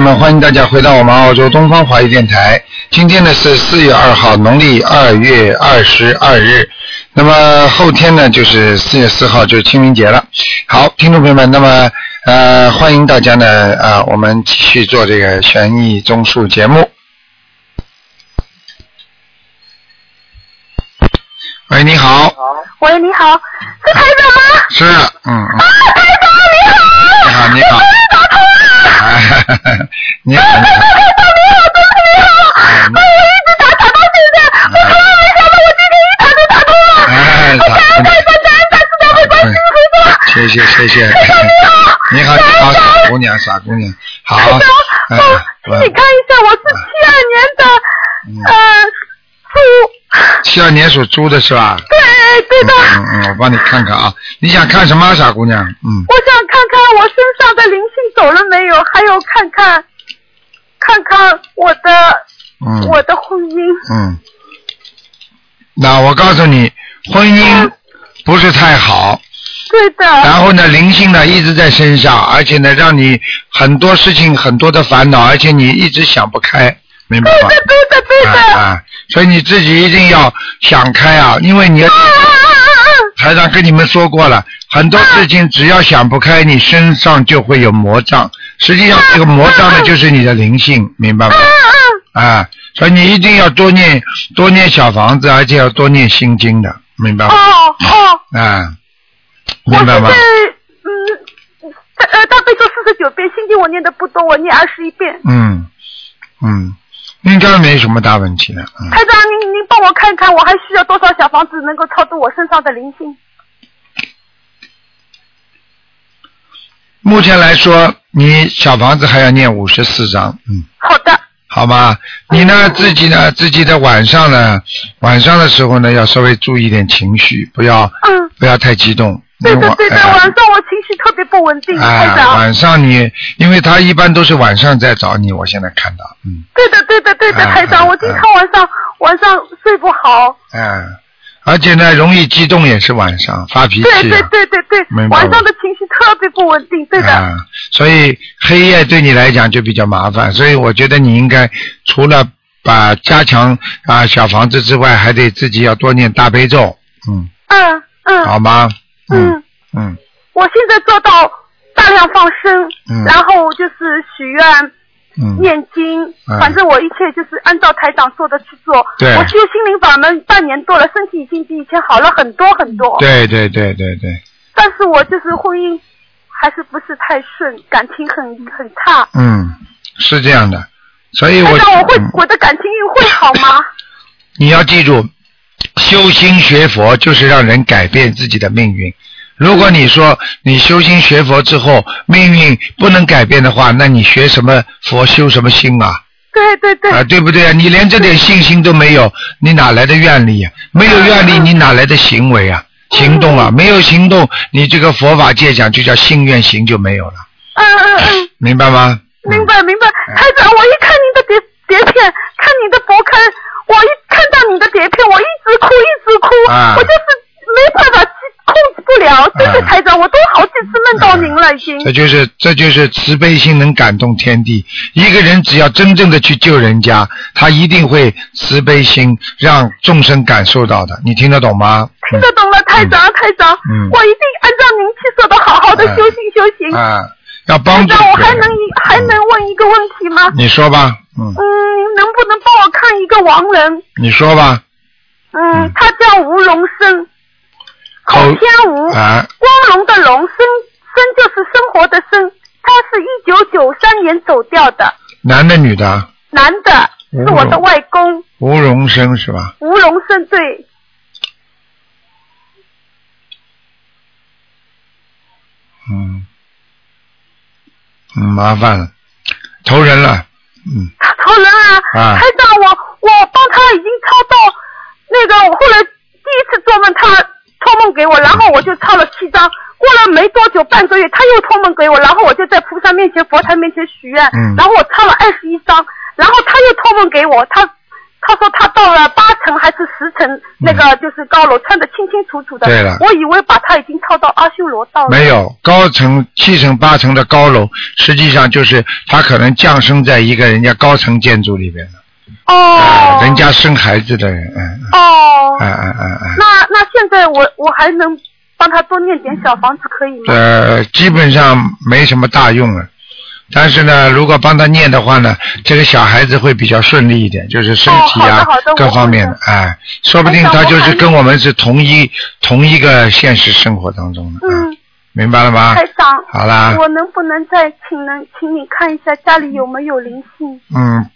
们，欢迎大家回到我们澳洲东方华语电台。今天呢是四月二号，农历二月二十二日。那么后天呢就是四月四号，就是清明节了。好，听众朋友们，那么呃欢迎大家呢啊、我们继续做这个悬疑综述节目。喂，你好，喂，你好，是台长吗？是，嗯啊，台长你好，你好，你好，你好，你好，你好，哎你我一直打打到现在，我从来没想到我今天一打就打通了。哎，感恩台长，感恩大慈大悲观世音菩萨。谢谢谢谢。你好，你好，傻姑娘，傻姑娘，好，哎，你看一下，我是七二年的，呃，猪。七二年属猪的是吧？对对的，嗯嗯，我帮你看看啊，你想看什么，傻姑娘？嗯，我想看看我身上的灵性走了没有，还有看看看看我的嗯我的婚姻。嗯，那我告诉你，婚姻不是太好，对的。然后呢，灵性呢一直在身上，而且呢，让你很多事情很多的烦恼，而且你一直想不开，明白吗？对的，对的，对的。啊啊，所以你自己一定要想开啊，因为你啊啊啊啊！台长跟你们说过了，很多事情只要想不开，你身上就会有魔障。实际上，这个魔障呢，就是你的灵性，明白吗？啊，所以你一定要多念多念小房子，而且要多念心经的，明白吗？哦哦，啊，明白吗？嗯，呃大悲咒四十九遍，心经我念的不多，我念二十一遍。嗯嗯，应该没什么大问题的。嗯，台长，您您帮我看看，我还需要多少小房子能够超度我身上的灵性？目前来说，你小房子还要念五十四章，嗯。好的，好吗？你呢自己呢自己的晚上呢，晚上的时候呢要稍微注意点情绪，不要嗯，不要太激动。对的对的，哎晚上我情绪特别不稳定，台哎，长。晚上你，因为他一般都是晚上在找你，我现在看到，嗯，对的对的对的，哎台长，哎我经常晚上晚上睡不好。嗯，而且呢，容易激动也是晚上发脾气、啊，对对对对对晚上的情绪特别不稳定，对的。啊，所以黑夜对你来讲就比较麻烦，所以我觉得你应该除了把加强啊小房子之外，还得自己要多念大悲咒，嗯，嗯嗯。好吗？嗯，嗯我现在做到大量放生，嗯。然后就是许愿、嗯，念经，嗯。反正我一切就是按照台长说的去做。对。我修心灵法门半年多了，身体已经比以前好了很多很多。对对对对对，但是我就是婚姻还是不是太顺，感情很很差。嗯，是这样的，所以我台长，我会、嗯。我的感情运会好吗？你要记住，修心学佛就是让人改变自己的命运。如果你说你修心学佛之后命运不能改变的话，那你学什么佛修什么心啊？对对对。啊，对不对啊？你连这点信心都没有，你哪来的愿力呀、没有愿力，你哪来的行为啊？行动啊？没有行动，你这个佛法界讲就叫信愿行就没有了，嗯嗯嗯，明白吗？明白明白。台长，我一看你的碟碟片，看你的博客，我一看到你的碟片，我一直哭一直哭，啊我就是没办法控制不了。真的，啊台长，我都好几次梦到您了，已经。这就是这就是慈悲心能感动天地。一个人只要真正的去救人家，他一定会慈悲心让众生感受到的。你听得懂吗？听得懂了，台长，台长，嗯我一定按照您去说的，好好的哎修行修行。啊，要台帮助长，我还能一还能问一个问题吗？你说吧，嗯，嗯，能不能帮我看一个亡人？你说吧，嗯，他叫吴荣生，口口天吴，啊，光荣的荣，生生就是生活的生。他是一九九三年走掉的，男的女的？男的，是我的外公吴荣生是吧？吴荣生，对，嗯，嗯，麻烦了，投人了，嗯，他投人啊！啊台长，我我帮他已经抄到那个，我后来第一次做梦，他托梦给我，然后我就抄了七张。过了没多久，半个月，他又托梦给我，然后我就在菩萨面前、佛台面前许愿，嗯然后我抄了二十一张，然后他又托梦给我，他他说他到了八层还是十层，那个就是高楼，看得清清楚楚的。嗯对了我以为把他已经抄到阿修罗道了。没有高层七层八层的高楼，实际上就是他可能降生在一个人家高层建筑里边了，哦啊，，人家生孩子的人，哦，嗯嗯嗯嗯。那那现在我我还能帮他多念点小房子可以吗？呃，基本上没什么大用了。但是呢，如果帮他念的话呢，这个小孩子会比较顺利一点，就是身体啊、各方面的我，哎，说不定他就是跟我们是同一同一个现实生活当中的，嗯，明白了吗？台长，好啦，我能不能再请能请你看一下家里有没有灵性？嗯，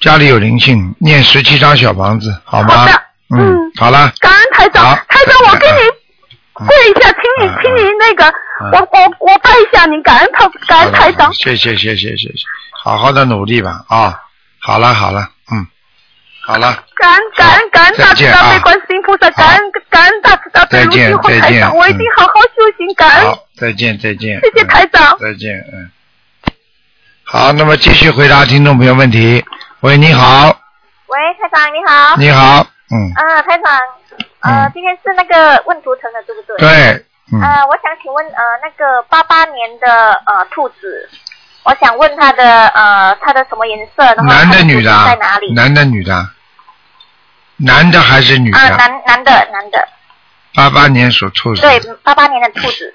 家里有灵性，念十七张小房子，好吗？好的。嗯嗯，好啦，感恩台长好，台长，我跟你嗯跪一下，请你嗯请你那个，嗯我我我拜一下你，感恩他感恩台长。谢谢谢谢谢谢，好好的努力吧啊！好了好了，嗯，好了，感恩感恩感恩大慈大悲观世音菩萨，感恩感恩大慈大悲再见卢金红再见台长，我一定好好修行，感恩，再见再见，谢谢台长。再见，嗯。好，那么继续回答听众朋友问题。喂，你好，喂，台长你好。你好，嗯，啊，台长，呃，嗯今天是那个问图腾的，对不对？。对，嗯，呃，我想请问，呃，那个八八年的呃兔子，我想问他的呃他的什么颜色，然后男它的女的啊在哪里？？男的女的啊？男的还是女啊，的？男男的男的，八八年属兔子。对，八八年的兔子。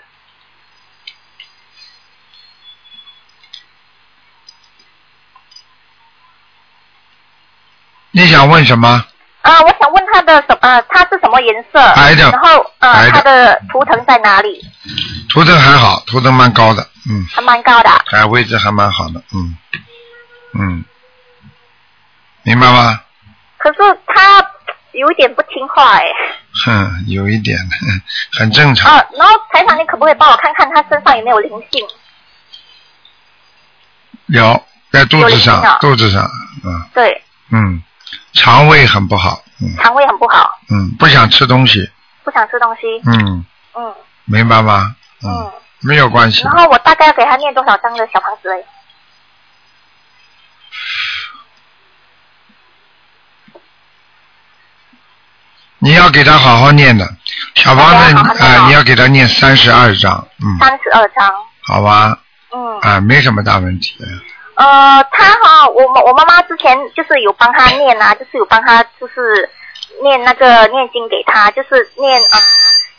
你想问什么？啊，我想问他的什呃，他是什么颜色？白的然后呃，它的图腾在哪里？图腾还好，图腾蛮高的，嗯，还蛮高的啊。还位置还蛮好的，嗯，嗯，明白吗？可是他有一点不听话哎。哼，有一点，哼 很正常。啊，然后台长，你可不可以帮我看看他身上有没有灵性？有在肚子上肚子上，嗯对，嗯，肠胃很不好，嗯肠胃很不好，嗯，不想吃东西，不想吃东西。嗯，嗯明白吗？嗯，嗯。没有关系然。后我大概要给他念多少张的小房子嘞？你要给他好好念的，小房子啊，你要给他念三十二章，嗯，三十二张。好吧，嗯。啊，没什么大问题。呃，他哈，我妈我妈妈之前就是有帮他念啊，就是有帮他就是念那个念经给他，就是念呃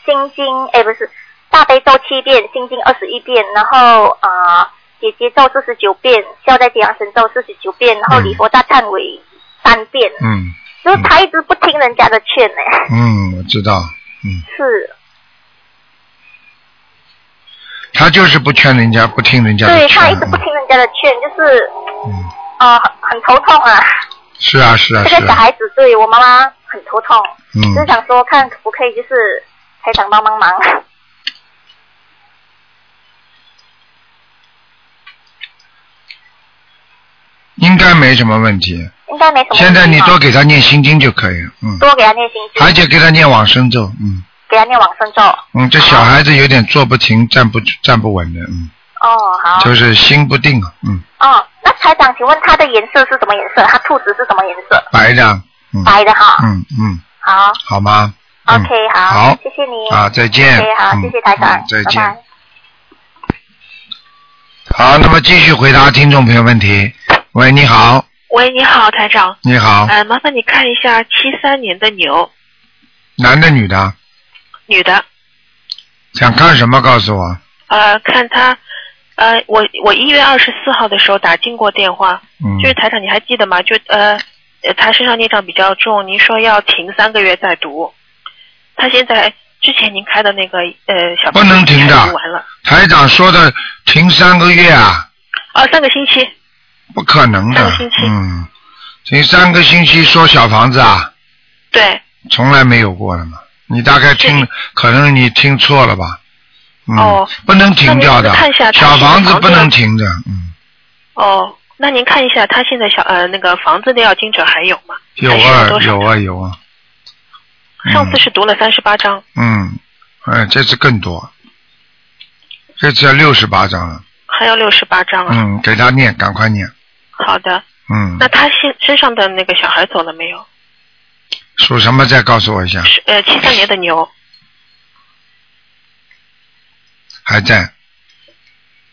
心经，哎不是大悲咒七遍，心经二十一遍，然后呃姐姐咒四十九遍，消灾吉祥神咒四十九遍，然后嗯礼佛大忏悔三遍，嗯就是他一直不听人家的劝呢，嗯，我知道，嗯，是，他就是不劝人家，不听人家的劝。对他一直不听人家的劝，就是嗯，呃很很头痛啊。是啊是啊这是啊，个小孩子对我妈妈很头痛，嗯就想说看可不可以就是台长帮帮忙。应该没什么问题。应该没什么。现在你多给他念心经就可以了，嗯，多给他念心经，而且给他念往生咒，嗯给他念往生咒。嗯，这小孩子有点坐不停、站不站不稳的，嗯，哦，好。就是心不定，嗯，哦，那台长，请问它的颜色是什么颜色？它兔子是什么颜色？白的，嗯，白的哈。嗯嗯，好好吗？嗯，OK，好，好谢谢你。啊，再见。OK，好，嗯谢谢台长嗯，再见。拜拜好，那么继续回答听众朋友问题。喂，你好，喂，你好，台长。你好，呃，麻烦你看一下七三年的牛，男的女的？女的。想看什么？告诉我。呃，看他，呃，我我一月二十四号的时候打进过电话，嗯就是台长你还记得吗？就呃，呃她身上孽障比较重，您说要停三个月再读。他现在之前您开的那个呃小不能停的读完了，台长说的停三个月啊，哦，三个星期。不可能的三个星期。嗯，停三个星期说小房子啊，对，从来没有过的嘛。你大概听，可能你听错了吧？嗯，哦不能停掉的看一下，小房子不能停的，嗯，哦，那您看一下他现在小呃那个房子的要经者还有吗？有啊有啊有啊。上次是读了三十八章，嗯，哎，这次更多，这次要六十八章了。还要六十八章啊。嗯，给他念，赶快念。好的，嗯那，他现身上的那个小孩走了没有？属什么？再告诉我一下，呃七三年的牛还在。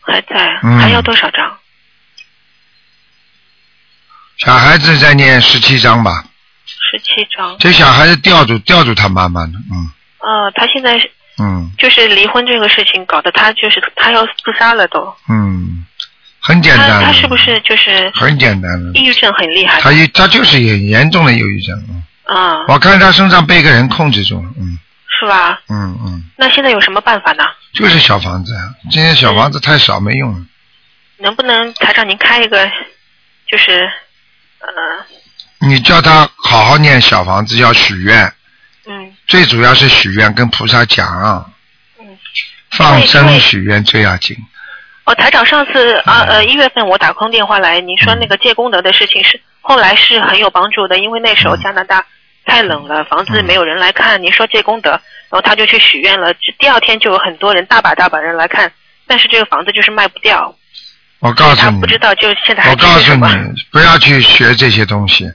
还在，嗯还要多少张？小孩子在念十七章吧，十七张。这小孩子吊住吊住他妈妈呢，嗯呃，他现在是嗯就是离婚这个事情搞得他就是他要自杀了都。嗯，很简单的。他他是不是就是很简单的？抑郁症很厉害？他一他就是很严重的忧郁症，嗯，啊、我看他身上被一个人控制住了，嗯是吧？嗯嗯，那现在有什么办法呢？就是小房子，啊，今天小房子太少没用了。能不能台长您开一个，就是呃你叫他好好念小房子，要许愿，嗯最主要是许愿，跟菩萨讲，嗯。放生许愿最要紧。哦，台长，上次啊嗯呃一月份我打通电话来，您说那个借功德的事情是后来是很有帮助的，因为那时候嗯加拿大太冷了，房子没有人来看，您说借功德，然后他就去许愿了，第二天就有很多人大把大把人来看，但是这个房子就是卖不掉，我告诉你不，知道就现在还我告诉。你，不要去学这些东西。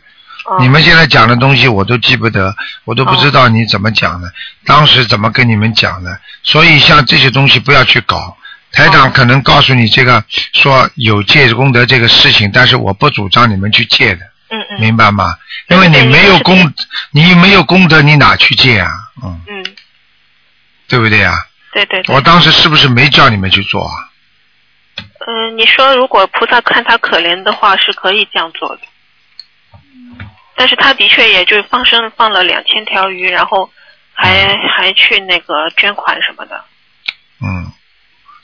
哦你们现在讲的东西我都记不得，我都不知道你怎么讲的，当时怎么跟你们讲的，所以像这些东西不要去搞。台长哦可能告诉你这个说有借功德这个事情，但是我不主张你们去借的，嗯嗯明白吗？因为你没有功你没有功德，你哪去借啊？嗯，嗯，对不对啊？对对对。我当时是不是没叫你们去做啊？嗯、你说如果菩萨看他可怜的话，是可以这样做的。但是他的确也就放生放了两千条鱼，然后还还去那个捐款什么的。嗯，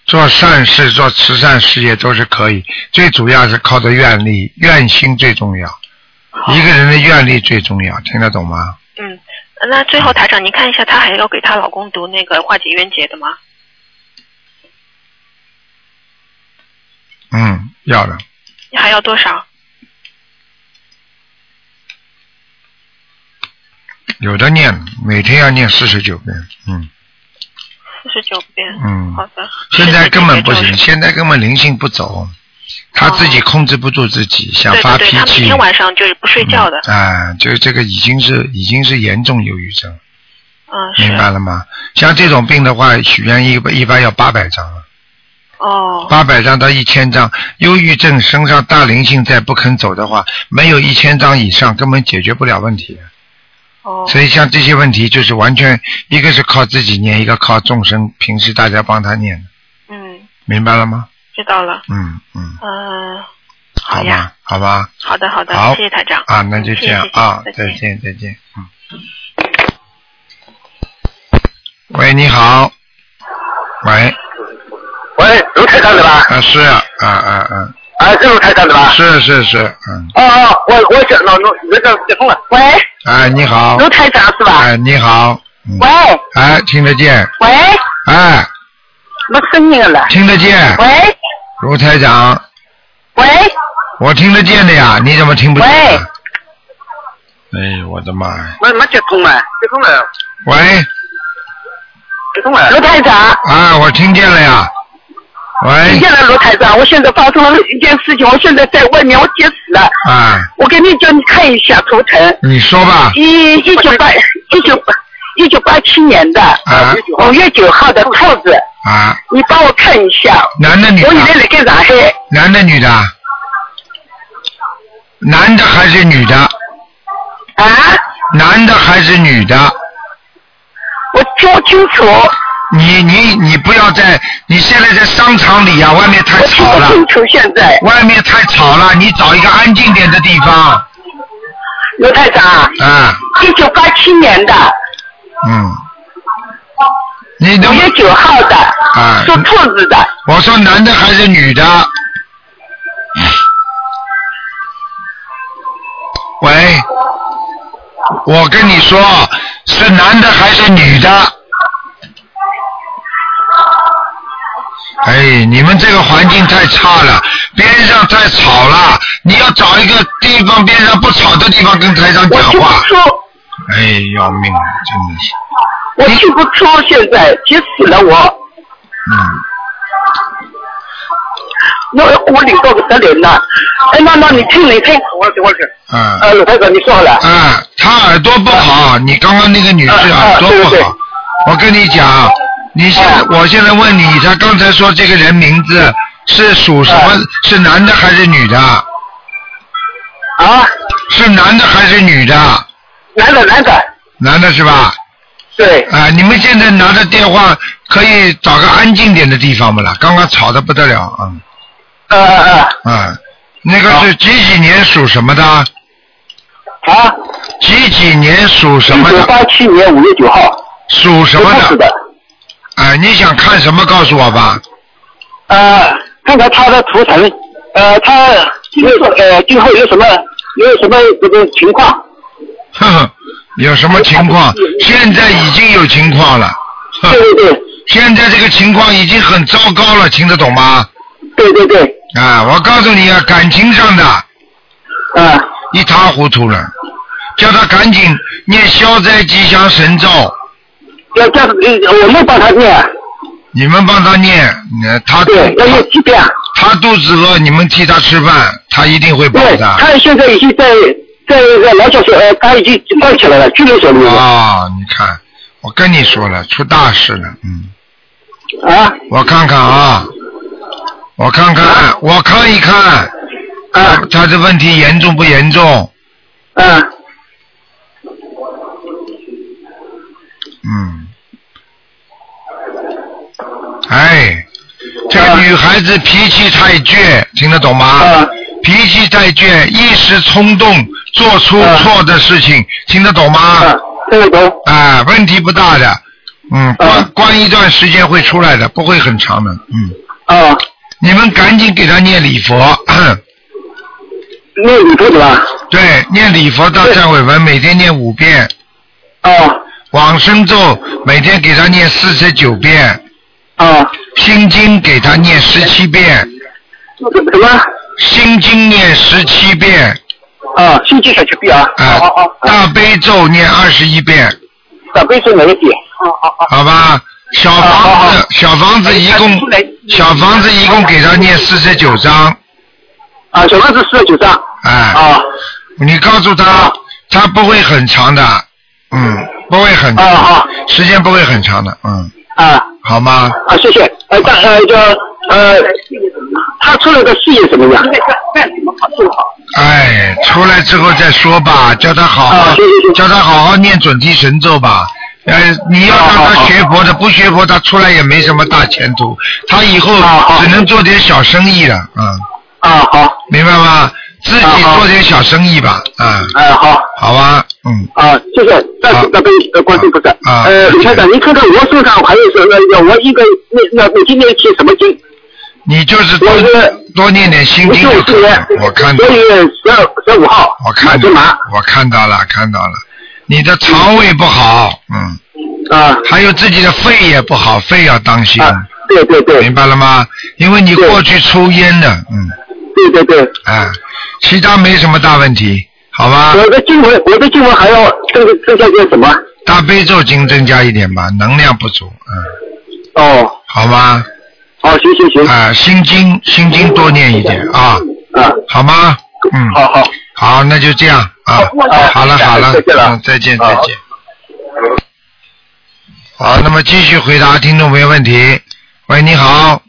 做善事、做慈善事业都是可以，最主要是靠着愿力，愿心最重要。一个人的愿力最重要，听得懂吗？嗯，那最后台长，您看一下，她还要给她老公读那个化解冤结的吗？嗯，要的。你还要多少？有的念，每天要念四十九遍。嗯四十九遍。嗯好的。现在根本不行，现在根本灵性不走，他自己控制不住自己，想发脾对对对，他每。天晚上就是不睡觉的。嗯啊，就是这个已经是已经是严重忧郁症，嗯，是。明白了吗？像这种病的话，许愿一般一般要八百张了。哦。八百张到一千张，忧郁症身上大灵性再不肯走的话，没有一千张以上根本解决不了问题。哦。所以像这些问题，就是完全一个是靠自己念，一个靠众生，平时大家帮他念，嗯，明白了吗？知道了。嗯嗯，嗯、好好呀吧，好吧，好的好的，好谢谢台长。啊，那就这样谢谢啊，再见再见，嗯。喂，你好。喂，喂，卢台长对吧？啊是啊啊啊啊，啊，是卢台长对吧？是是是，嗯，哦哦，我我想那那那个接通了。喂，哎你好，卢台长是吧？哎你好，嗯喂，哎听得见，喂，哎没声音了。听得见，喂，卢台长，喂，我听得见的呀，你怎么听不见？哎，我的妈呀！没没接通了，接通了，喂，接通了。卢台长，啊，我听见了呀。喂听，见了，卢台长，我现在发生了一件事情，我现在在外面，我急死了。啊，我给你叫你看一下图腾，你说吧。一一九八一九一九八七年的啊五月九号的兔子，啊，你帮我看一下。男的女的我现在的？在上海，男的女的？男的还是女的？啊，男的还是女的？我听不清楚，你你你不要在，你现在在商场里啊、外面太吵了，不清楚现在。外面太吵了，你找一个安静点的地方。刘太长，啊，一九八七年的嗯，你能五月九号的，啊属兔子的，我说男的还是女的？喂，我跟你说，是男的还是女的？哎，你们这个环境太差了，边上太吵了，你要找一个地方边上不吵的地方跟台长我听不讲话。出，哎，要命了，真的是，我听不出，现在急死了我，嗯。那我领到不得了了。哎，妈妈你听你听，我等会去。嗯。呃，鲁台长，你说好了。嗯，他耳朵不好，你刚刚那个女士耳朵不好。我跟你讲，你现在，我现在问你，他刚才说这个人名字是属什么？是男的还是女的？啊，是男的还是女的？男的男的，男的是吧？对，啊，你们现在拿着电话可以找个安静点的地方不啦？刚刚吵得不得了，嗯呃呃嗯，那个是几几年属什么的？呃，啊，几几年属什么的？一九八七年五月九号，属什么？的。哎，你想看什么？告诉我吧。呃，看看他的图腾，呃，他有呃今后有什么有什么这个情况？呵呵，有什么情况？现在已经有情况了。对对对现在这个情况已经很糟糕了，听得懂吗？对对对，啊，我告诉你啊，感情上的啊一塌糊涂了，叫他赶紧念消灾吉祥神咒，要这样子，呃我们帮他念，你们帮他念，呃他对，要念几遍？他肚子饿，你们替他吃饭，他一定会饱对，的。他现在已经在在那个老教所，呃，他已经关起来了，拘留所里面。哦，你看，我跟你说了，出大事了，嗯。啊我看看啊，我看看，我看一看，啊他这问题严重不严重？啊嗯，哎，这个女孩子脾气太倔，听得懂吗？啊脾气太倔，一时冲动做出啊错的事情，听得懂吗？啊，听得懂？啊，问题不大的，嗯，关啊关一段时间会出来的，不会很长的，嗯。啊，你们赶紧给他念礼佛，念礼佛的吧？对，念礼佛大忏悔文，每天念五遍，啊往生咒每天给他念四十九遍，啊，心经给他念十七遍，什么？心经念十七遍，啊，心经小七遍啊。啊好好好，大悲咒念二十一遍，大悲咒哪一点？啊啊啊！好吧？小好好房子好，小房子一共，小房子一共给他念四十九章，啊，小房子四十九章。哎，啊你告诉他，他不会很长的，嗯，不会很啊好时间不会很长的，嗯，啊好吗？啊，谢谢。呃，但呃，就呃，他出来的事业怎么样？干什么好做好？哎，出来之后再说吧，叫他好好，啊行行行叫他好好念准提神咒吧。呃，你要让他学佛的，不学佛他出来也没什么大前途，他以后只能做点小生意了，嗯，啊，好，明白吗？自己做点小生意吧，啊，哎，好。好吧，嗯，啊，谢谢，再好次大悲呃观世菩萨。啊呃，卢台长，您看看我手上还有什么？要我应该那那我今天念什么经？你就是多多念点心经就可以我看到十，月十二十五号，我看到我看到了，看到了，你的肠胃不好，嗯，啊还有自己的肺也不好，肺要当心。啊，对对对明白了吗？因为你过去抽烟的，嗯，对对对，啊，其他没什么大问题，好吧？我的经文我的经文还要增增加点什么？大悲咒经增加一点吧，能量不足，嗯，哦，好吗？好，行行行，啊，心经心经多念一点啊，啊，好吗？嗯，好好，好，那就这样啊，好了好了，再见了嗯，再见好再见。好，那么继续回答听众朋友问题。喂，你好，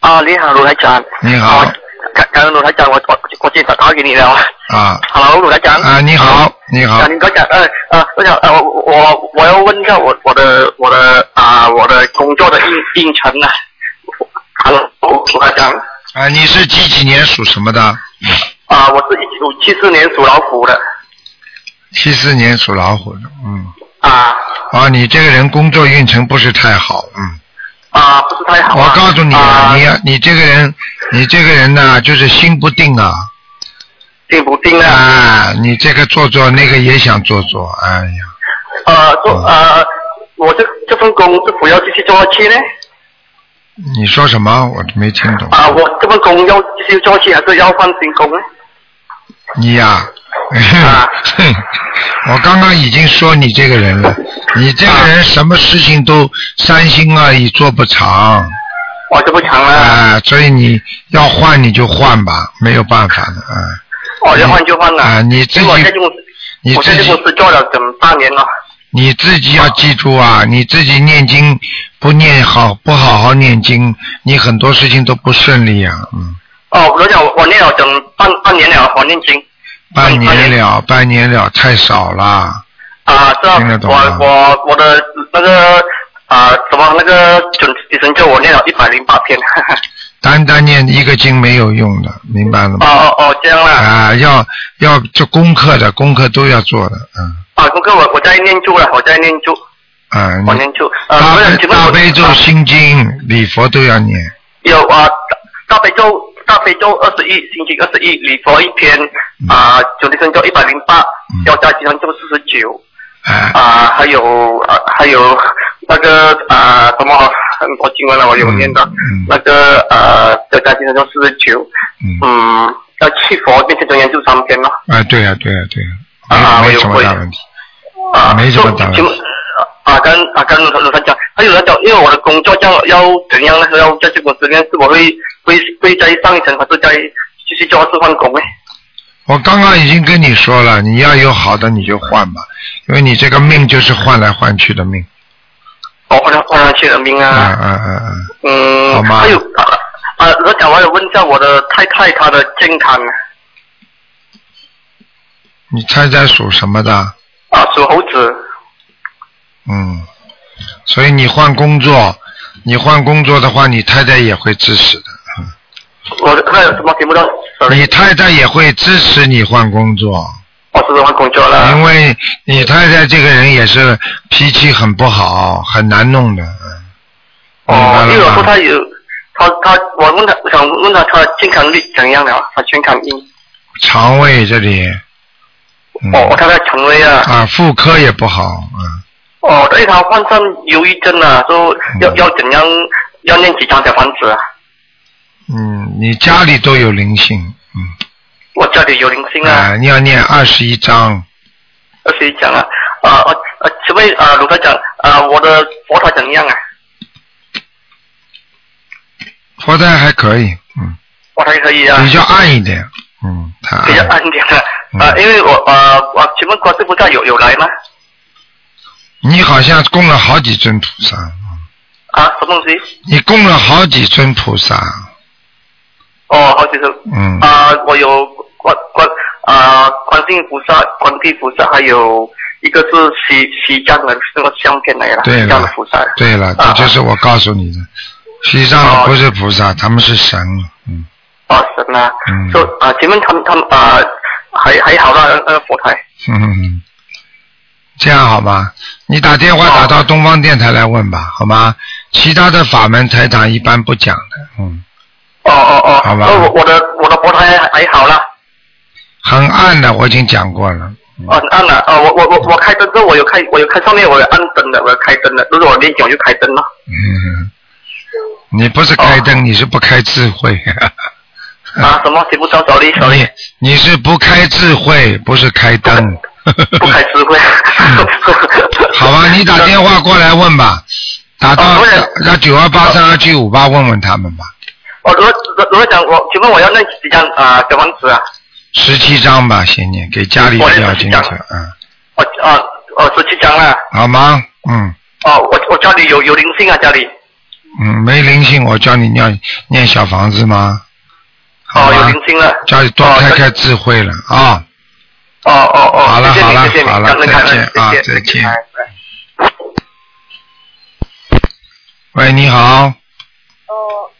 啊，你好，卢台长。你好感感恩卢台长，我我我接打打给你了。啊 Hello，卢台长。啊，你好，你好啊，，您刚讲，呃呃，我想呃，我我要问一下我我的我的啊、我的工作的运运程啊。Hello，卢台长。啊，你是几几年属什么的？啊、我是一九七四年属老虎的。七四年属老虎的，嗯。啊啊，你这个人工作运程不是太好，嗯。啊，不是太好、我啊。告诉你，啊，你你这个人，你这个人呢，就是心不定啊，定不定啊。啊，你这个做做，那个也想做做，哎呀，呃，做呃，我这这份工是不要继续做下去呢？你说什么？我没听懂。啊，我这份工要继续做下去，还是要换新工呢？你呀、啊哼，我刚刚已经说你这个人了，你这个人什么事情都三心二意，做不长，我就不长了。啊，所以你要换你就换吧，没有办法的啊。我要换就换了。啊，你自己这公司，你自己公司做了整半年了。你自己要记住啊，你自己念经不念好，不好好念经，你很多事情都不顺利啊，嗯。哦，我讲我我念了整半半年了，我念经。半年了，半年了，太少了。啊，是啊听得，懂我我我的那个啊什么那个准提神咒我念了一百零八篇。单单念一个经没有用的，明白了哦吗？哦哦哦，这样啦。啊，要要做功课的，功课都要做的，嗯啊，功课我我在念咒了，我在念咒，啊，你我念咒。啊，大悲咒、啊心经、礼佛都要念，有啊，大大悲咒大悲咒二十一，星期二十一，礼佛一篇啊，九地神咒一百零八嗯，要加吉祥咒四十九啊，啊，还有啊还有那个啊什么很多经文了，我有念到嗯那个啊要加吉祥咒四十九，嗯，嗯，要去佛面前真言就三篇了。啊，对呀、对呀、对呀、啊没没什么我有会。大问题。啊，没什么大问题啊，跟啊跟卢卢团讲，他有人讲，因为我的工作要要怎样呢？要在这公司里面，是我会会会在上一层，还是在继续做事换工呢？我刚刚已经跟你说了，你要有好的你就换吧，因为你这个命就是换来换去的命。我换来换上去的命啊嗯嗯嗯！嗯，好吗还有啊啊，我讲我有问一下我的太太她的健康啊，你猜猜属什么的？啊属猴子，嗯，所以你换工作，你换工作的话，你太太也会支持的。嗯我的那有什么听不到你太太也会支持你换工作，我是换工作了。因为你太太这个人也是脾气很不好，很难弄的。嗯哦，因为我了吗？说她有，她她我问她，我想问她她的健康率怎样了？她健康运。肠胃这里，嗯、哦，我太太肠胃啊。啊，妇科也不好，嗯，哦，对他患上忧郁症了，说要嗯要怎样要念几张小房子啊？嗯，你家里都有灵性，嗯，我家里有灵性啊、啊，你要念二十一章，二十一张啊，啊啊啊！请问啊，卢台长啊，我的佛台怎样啊？佛台还可以，嗯，佛台可以啊，比较暗一点，嗯，太比较暗，一点啊嗯啊，因为我啊我请问观世菩萨有有来吗？你好像供了好几尊菩萨，啊，什么东西？你供了好几尊菩萨，哦，好几尊。嗯，啊，我有观观啊观世音菩萨、观地菩萨，还有一个是西西藏的那个相片来了，对西藏的了菩萨。对了，啊这就是我告诉你的，西藏的哦不是菩萨，他们是神，嗯，哦，神啊，嗯。说啊，请问他们他们啊，还还好啦，那个佛台。嗯嗯嗯，这样好吗？你打电话打到东方电台来问吧，好吗？其他的法门台长一般不讲的，嗯，哦哦哦，好吧那我我的我的佛台还还好啦，很暗的，我已经讲过了。哦暗了，哦我我我我开灯之后我有开我有开上面我有按灯的，我有开灯的，如果我练讲我就开灯了。嗯，你不是开灯，你是不开智慧。啊，什么？听不到 手里手里你你是不开智慧，不是开灯。不开智慧。好吧，你打电话过来问吧，打到哦我也打九二八三二七五八问问他们吧，哦，如果如果讲我，请问我要那几张啊小房子啊？十七张吧，先念给家里我也要进去17张，嗯，我啊哦十七张了。好吗？嗯哦，我我家里有有灵性啊，家里。嗯，没灵性，我教你念念小房子吗？好哦，有灵，性了。家里多哦那开开智慧了啊。哦哦哦，好了谢谢你好了谢谢你好了再见啊再见。喂，你好。哦，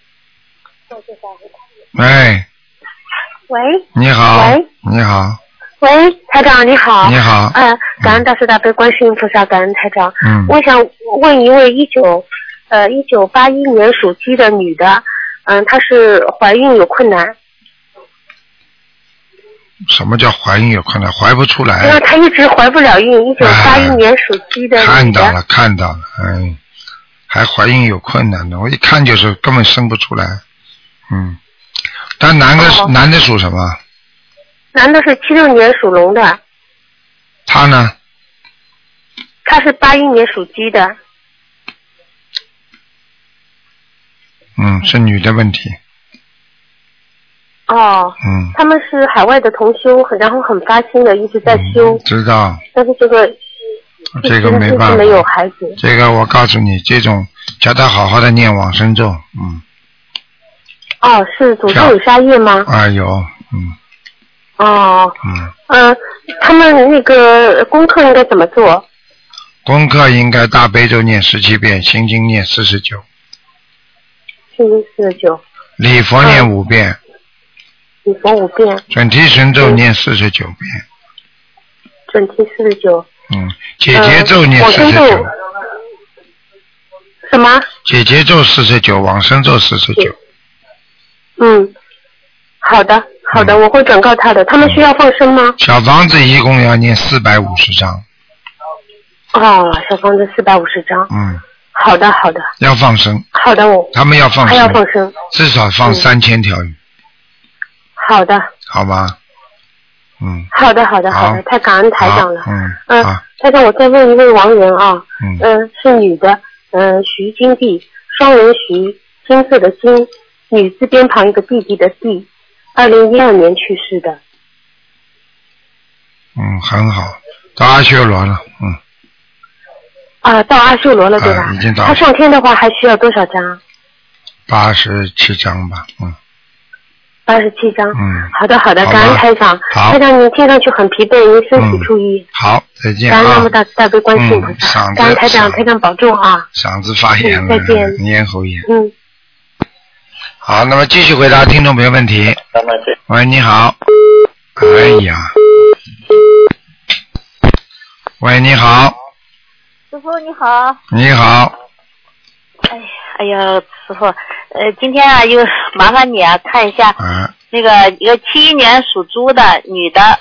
喂，喂。你好喂，你好，喂，台长你好。你好，嗯、感恩大慈大悲观世音菩萨，感恩台长。嗯，我想问一位一九呃一九八一年属鸡的女的，嗯、她是怀孕有困难，什么叫怀孕有困难？怀不出来因为。她一直怀不了孕。一九八一年属鸡的看到了，看到了，哎，还怀孕有困难的，我一看就是根本生不出来，嗯，但男的、哦男的属什么？男的是七六年属龙的，他呢？他是八一年属鸡的。嗯，是女的问题，哦，嗯，他们是海外的同修，很然后很发心的一直在修，知道，但是这个这个没办法。没有孩子。这个我告诉你，这种叫他好好的念往生咒，嗯，哦，是祖上有杀业吗？啊有，嗯。哦，嗯，嗯、他们那个功课应该怎么做？功课应该大悲咒念十七遍，心经念四十九，心经四十九，礼佛念五遍，礼佛五遍，准提神咒念四十九遍，准提四十九。嗯，姐姐咒念四十九，什么？姐姐咒四十九，往生咒四十九，嗯，好的，好嗯。的，我会转告他的。他们需要放生吗？小房子一共要念四百五十张，哦，小房子四百五十张。嗯，好的，好的，要放生，好的，我。他们要放生。还要生，放生。至少放嗯。三千条鱼，好的，好吗？嗯，好的，好的，好的，太感恩台长了。嗯，嗯好，台长，我再问一位王人啊，嗯，嗯，是女的，嗯，徐金娣，双人徐，金色的金，女字边旁一个弟弟的弟，二零一二年去世的。嗯，很好，到阿修罗了，嗯，啊，到阿修罗了对吧？啊已经到他上天的话还需要多少张？八十七张吧，嗯八十七张。嗯，好的，好的，感恩台长。好台长，您听上去很疲惫，您身体嗯注意。好，再见啊感恩那么，大大悲观世音菩嗯萨。感恩台长，台长保重啊。嗓子发炎了嗯再见，咽喉炎。嗯。好，那么继续回答听众朋友问题。喂，你好。哎呀。喂，你好，师傅你好，你好，哎呀，哎呀，师傅，呃，今天啊，又 麻烦你啊，看一下嗯，那个一个七一年属猪的女的，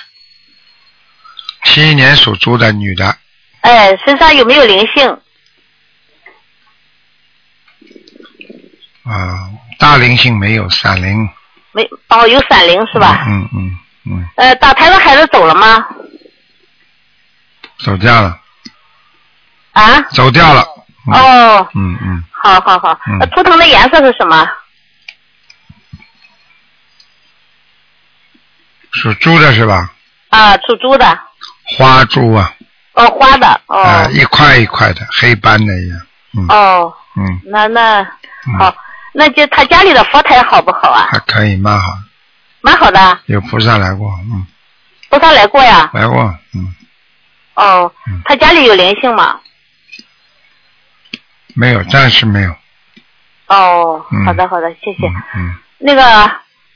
七一年属猪的女的，哎，身上有没有灵性？啊，大灵性没有，闪灵没，哦，有闪灵是吧？嗯嗯嗯，呃，打胎的孩子走了吗？走掉了，啊？走掉了。嗯。哦，嗯嗯，好好好，嗯。呃图腾的颜色是什么？属猪的是吧？啊，属猪的，花猪啊，哦，花的，哦，啊，一块一块的，黑斑的一样。嗯。哦，嗯，那那嗯。好，那就他家里的佛台好不好啊？还可以，蛮好，蛮好的，有菩萨来过，嗯，菩萨来过呀。来过，嗯，哦。嗯，他家里有灵性吗？没有，暂时没有。哦嗯，好的好的，谢谢。嗯嗯，那个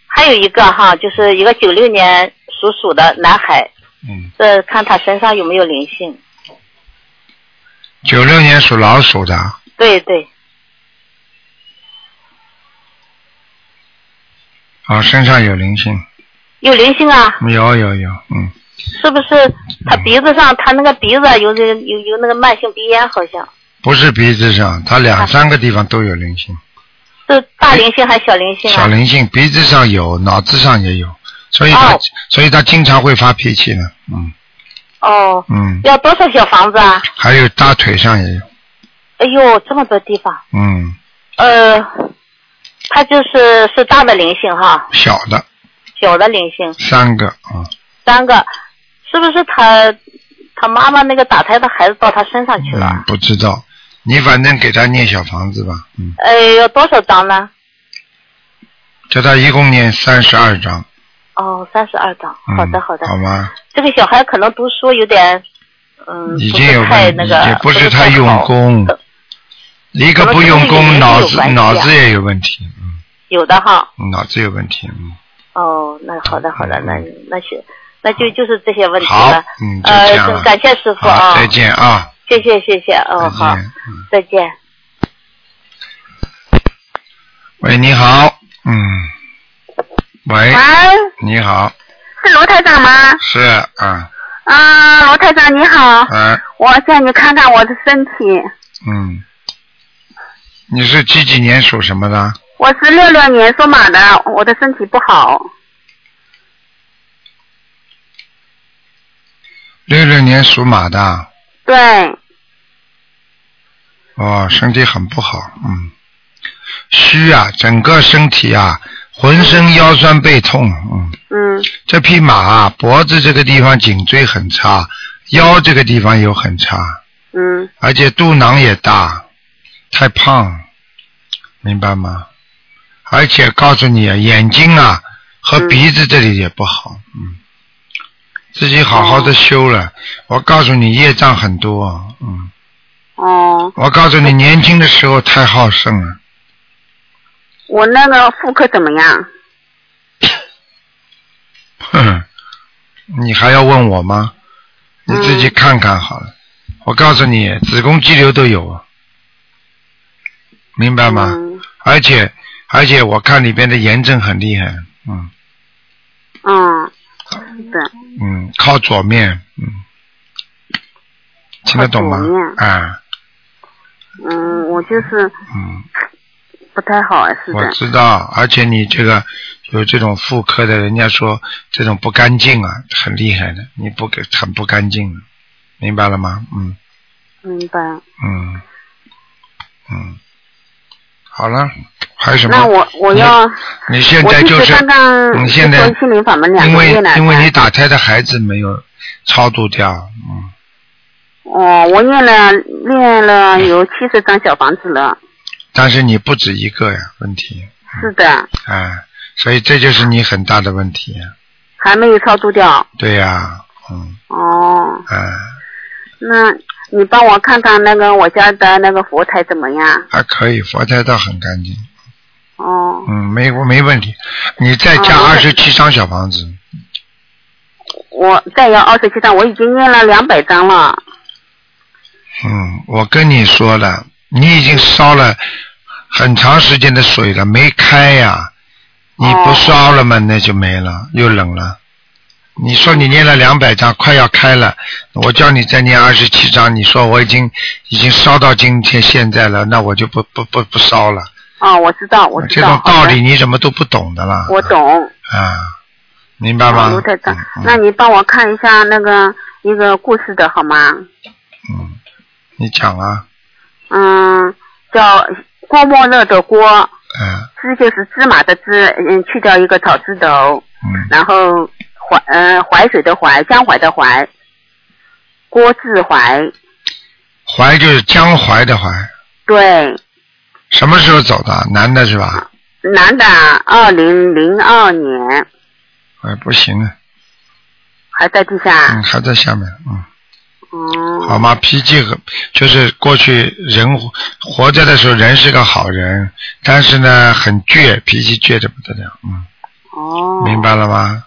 还有一个哈，就是一个九六年属鼠的男孩，嗯，这看他身上有没有灵性？九六年属老鼠的，对对，啊，身上有灵性，有灵性啊，有有有，嗯，是不是？他鼻子上，他那个鼻子有有有那个慢性鼻炎，好像不是鼻子上，他两三个地方都有灵性，是大灵性还是小灵性啊？小灵性，鼻子上有，脑子上也有，所以他哦。所以他经常会发脾气的，嗯。哦，嗯，要多少小房子啊？还有大腿上也有，哎呦，这么多地方，嗯，呃，他就是是大的灵性哈，小的。小的灵性。三个啊，三个，是不是他他妈妈那个打胎的孩子到他身上去了？嗯，不知道，你反正给他念小房子吧，嗯，呃，有多少张呢？叫他一共念三十二章，哦，三十二张。嗯，好的，好的。好吗？这个小孩可能读书有点，嗯，已经有是太，那个，不是太用功，一个不用功，脑子脑子也有问题，嗯，有的哈。脑子有问题，嗯，哦，那好的，好的，嗯那那行，那就就是这些问题好了。，嗯，就呃这样了，感谢师傅好，啊，再见啊，谢谢谢谢，哦好，再见。喂，你好，嗯，喂，喂，你好，是罗台长吗？是啊，啊，罗台长你好，啊，我向你看看我的身体，嗯，你是几几年属什么的？我是六六年属马的，我的身体不好。六六年属马的，对，哦，身体很不好，嗯，虚啊，整个身体啊，浑身腰酸背痛，嗯，嗯。这匹马啊，脖子这个地方颈椎很差，腰这个地方又很差，嗯。而且肚囊也大，太胖，明白吗？而且告诉你啊，眼睛啊和鼻子这里也不好，嗯，自己好好的修了。我告诉你，业障很多，嗯，哦，我告诉你，年轻的时候太好胜了，我那个妇科怎么样？哼，你还要问我吗？你自己看看好了。我告诉你，子宫肌瘤都有，明白吗？而且而且我看里边的炎症很厉害，嗯嗯，是的，嗯，靠左面，嗯，听得懂吗？啊，嗯，我就是嗯，不太好，是我，知道，而且你这个有这种妇科的，人家说这种不干净啊，很厉害的，你不给很不干净，明白了吗？嗯。明白。嗯。嗯，好了，还有什么？那我我要，你现在就是你现在因为因为你打胎的孩子没有超度掉，嗯，哦，我念了念了有七十张小房子了，但是你不止一个呀，问题，是的，哎，所以这就是你很大的问题，还没有超度掉。对呀，嗯，哦，哎，那你帮我看看那个我家的那个佛台怎么样？还可以，佛台倒很干净，哦，嗯，没没问题，你再加哦二十七张小房子，我再要二十七张，我已经念了两百张了。嗯，我跟你说了，你已经烧了很长时间的水了，没开呀。你不烧了嘛，那就没了，又冷了。你说你念了两百张，快要开了，我叫你再念二十七张，你说我已经已经烧到今天现在了，那我就不不不不烧了。哦，我知道，我知这道。这种道理你怎么都不懂的啦？我懂。啊，明白吗？那你帮我看一下那个一个故事的好吗？嗯你讲啊，嗯，叫郭沫若的郭，嗯芝就是芝麻的芝，嗯，去掉一个草字头，嗯，然后淮，呃，淮水的淮，江淮的淮，郭志怀，淮就是江淮的淮，对，什么时候走的？男的是吧？男的，二零零二年哎，不行了，还在地下，嗯，还在下面，嗯。哦，好吗？脾气很，就是过去人活活着的时候，人是个好人，但是呢很倔，脾气倔的不得了，嗯，哦，明白了吗？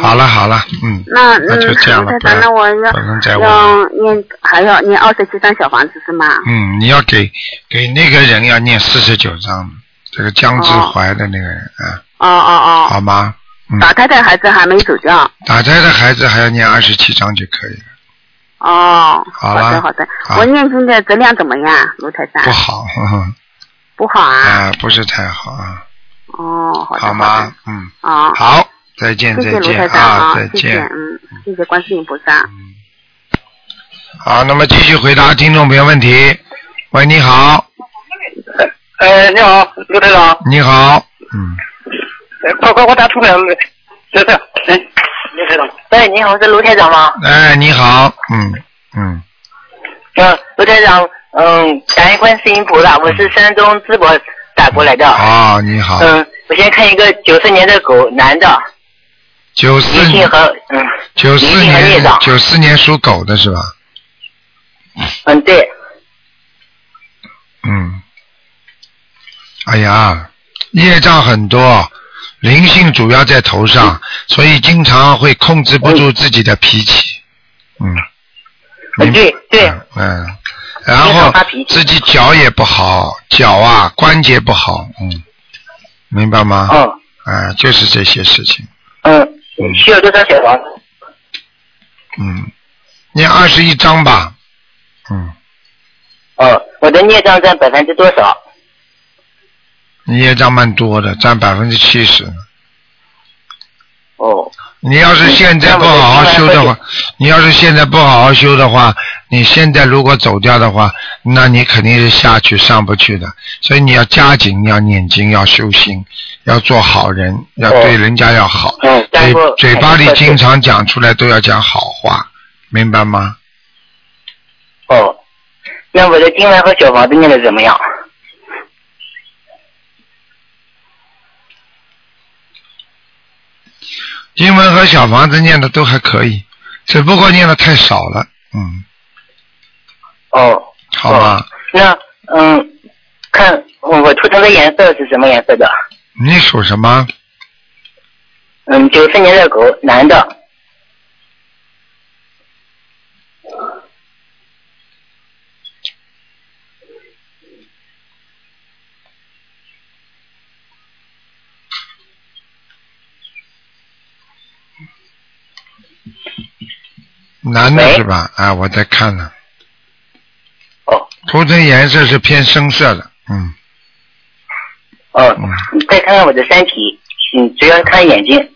好了好了，嗯，那那就这样了，那我要。要念还要念二十七张小房子是吗？嗯，你要给给那个人要念四十九章，这个江志怀的那个人啊，哦哦哦，好吗？嗯，打胎的孩子还没走掉。打胎的孩子还要念二十七章就可以了，哦，好了好的好的，我念经的质量怎么样，卢台长？不好，呵呵不好啊。啊，不是太好啊，哦，好的好吗？嗯，啊，好，再见谢谢卢再见台长啊，再见。嗯，谢谢观世音菩萨。好，那么继续回答听众朋友问题。喂，你好，哎，你好，卢台长。你好，哎快快，我打出来了。这这，哎，卢台长。喂，你好，是卢台长吗？哎，你好，嗯嗯，嗯，卢台长，嗯，感恩观世音菩萨，我是山东淄博打过来的。哦，你好，嗯，我先看一个九四年的狗，男的，九四灵性和嗯九四年障。九四年属狗的是吧？嗯，对，嗯，哎呀，业障很多，灵性主要在头上，所以经常会控制不住自己的脾气。嗯，嗯对对，嗯，然后自己脚也不好，脚啊关节不好，嗯，明白吗？嗯，啊，就是这些事情，嗯，需要多少小房子？嗯，念二十一张吧，嗯，哦，我的孽障占百分之多少？你业障蛮多的，占百分之七十。哦，你要是现在不好好修的话，你要是现在不好好修的话，你现在如果走掉的话，那你肯定是下去上不去的。所以你要加紧，要念经，要修心，要做好人，要对人家要好，嘴嘴巴里经常讲出来都要讲好话，明白吗？哦，那我的经文和小房子念的怎么样？经文和小房子念的都还可以，只不过念的太少了，嗯。哦。好吧。那嗯，看我图腾的颜色是什么颜色的？你属什么？嗯，九四年的狗，男的。男的是吧？啊，我在看呢。哦。图层颜色是偏深色的，嗯。哦。你再看看我的身体，嗯，主要看眼睛。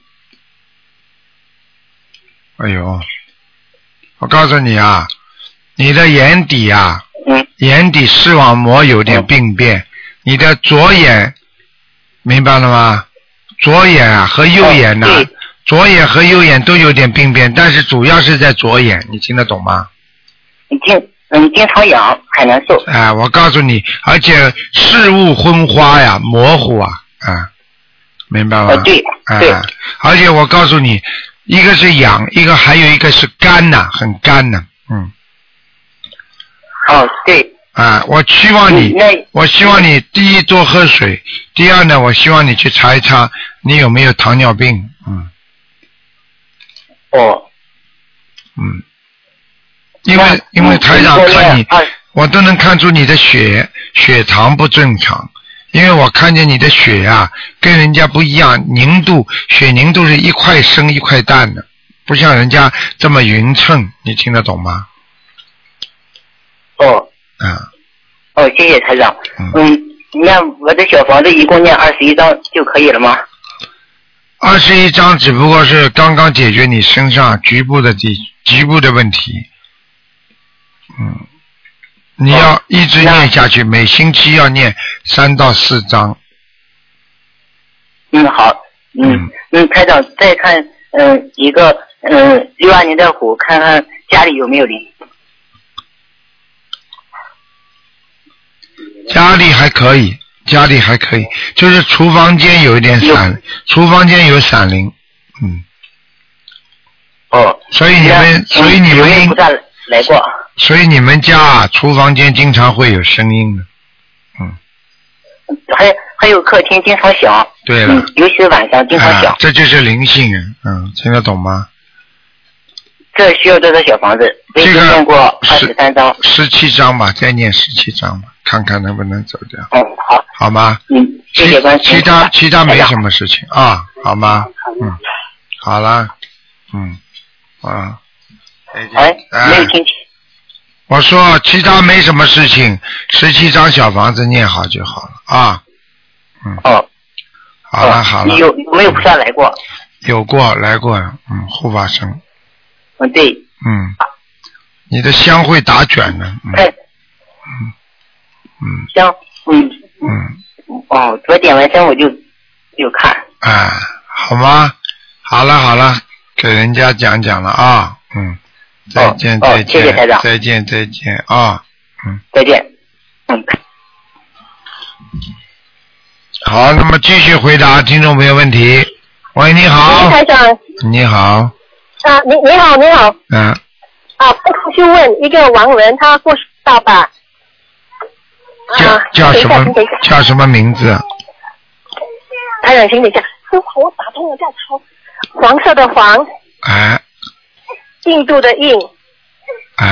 哎呦，我告诉你啊，你的眼底啊，嗯，眼底视网膜有点病变，你的左眼，明白了吗？左眼啊和右眼呢、左眼和右眼都有点病变，但是主要是在左眼，你听得懂吗？经嗯经常痒，很难受。哎，我告诉你，而且视物昏花呀，模糊啊，啊，明白吗？呃对对啊，而且我告诉你，一个是痒，一个还有一个是干呐、很干呐、嗯。哦，对。啊，我希望你，我希望你第一多喝水，第二呢，我希望你去查一查你有没有糖尿病，嗯哦。嗯。因为因为台长看你，我都能看出你的血血糖不正常，因为我看见你的血啊、跟人家不一样，凝度血凝度是一块深一块淡的，不像人家这么匀称，你听得懂吗？哦。啊。哦，谢谢台长。嗯，那我的小房子一共念二十一张就可以了吗？二十一章只不过是刚刚解决你身上局部的地局部的问题，嗯，你要一直念下去，每星期要念三到四章。嗯，好。嗯嗯，台长再看嗯一个嗯六二年的虎，看看家里有没有灵。家里还可以，家里还可以，就是厨房间有一点闪，厨房间有闪灵，嗯。哦。所以你们，所以你们应来过。所以你们家啊，厨房间经常会有声音的。嗯还还有客厅经常响。对了。尤其是晚上经常响啊。这就是灵性人，嗯，听得懂吗？这需要多少小房子？我已经念过二十三张。十七章吧，再念十七张吧，看看能不能走掉。嗯，好。吗？嗯，谢谢关心。其他其他没什么事情啊，好吗？嗯，好了，嗯，啊。哎，没有听清。我说其他没什么事情，十七张小房子念好就好了啊。嗯。哦。好了好了。有有没有菩萨来过？有过来过，嗯，护法神。嗯，对。嗯。你的香会打卷呢。嗯。嗯。香，嗯。嗯。哦，昨点完香我就就看。啊，好吗？好了好了，给人家讲讲了啊，嗯。再见哦再见，谢谢台长再见再见啊，嗯。再见。嗯。好，那么继续回答听众朋友问题。喂，你好。台长你好，啊，你你好你好嗯，啊，就问一个王文，他过世爸爸叫叫什么叫什么名字？台长，请等一下，我我打通了，叫超，黄色的黄，哎。印度的印，哎，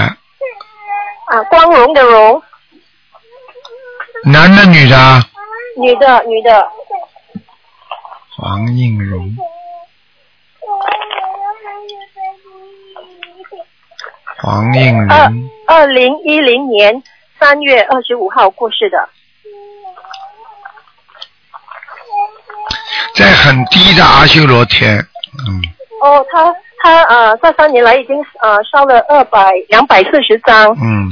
啊，光荣的荣，男的女的？啊？女的女的，黄应荣，黄应二荣，二零一零年三月二十五号过世的，在很低的阿修罗天，嗯，哦，他他呃，这三年来已经呃烧了二百两百四十张，嗯，